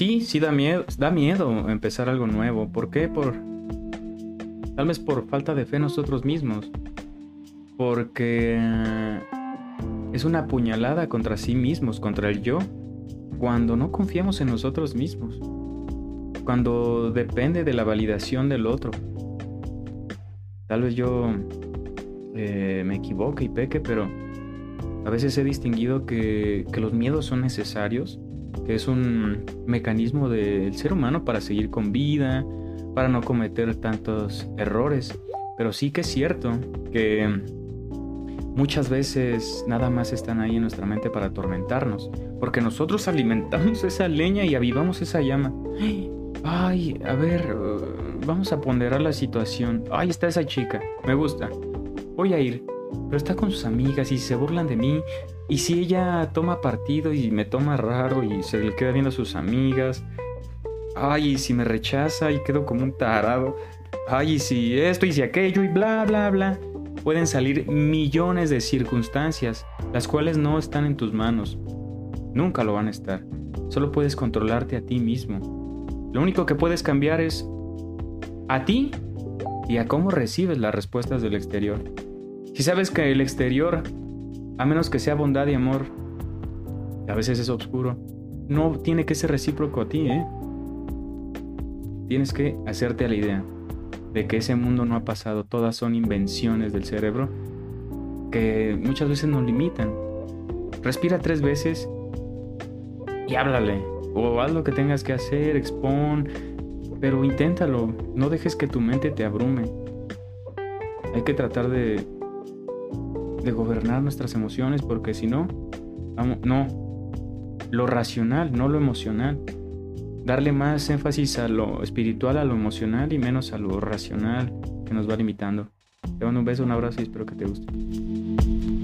sí, sí da miedo, da miedo empezar algo nuevo. ¿Por qué? Por tal vez por falta de fe en nosotros mismos. Porque es una puñalada contra sí mismos, contra el yo, cuando no confiamos en nosotros mismos. Cuando depende de la validación del otro. Tal vez yo eh, me equivoque y peque, pero a veces he distinguido que, que los miedos son necesarios, que es un mecanismo del ser humano para seguir con vida, para no cometer tantos errores. Pero sí que es cierto que muchas veces nada más están ahí en nuestra mente para atormentarnos, porque nosotros alimentamos esa leña y avivamos esa llama. Ay, a ver, uh, vamos a ponderar la situación. Ay, está esa chica, me gusta. Voy a ir, pero está con sus amigas y se burlan de mí. Y si ella toma partido y me toma raro y se le queda viendo a sus amigas. Ay, y si me rechaza y quedo como un tarado. Ay, y si esto y si aquello y bla, bla, bla. Pueden salir millones de circunstancias, las cuales no están en tus manos. Nunca lo van a estar. Solo puedes controlarte a ti mismo. Lo único que puedes cambiar es a ti y a cómo recibes las respuestas del exterior. Si sabes que el exterior, a menos que sea bondad y amor, a veces es oscuro, no tiene que ser recíproco a ti, ¿eh? Tienes que hacerte a la idea de que ese mundo no ha pasado, todas son invenciones del cerebro que muchas veces nos limitan. Respira tres veces y háblale, o haz lo que tengas que hacer, expon, pero inténtalo, no dejes que tu mente te abrume. Hay que tratar de, de gobernar nuestras emociones porque si no, no, lo racional, no lo emocional darle más énfasis a lo espiritual, a lo emocional y menos a lo racional que nos va limitando. Te mando un beso, un abrazo y espero que te guste.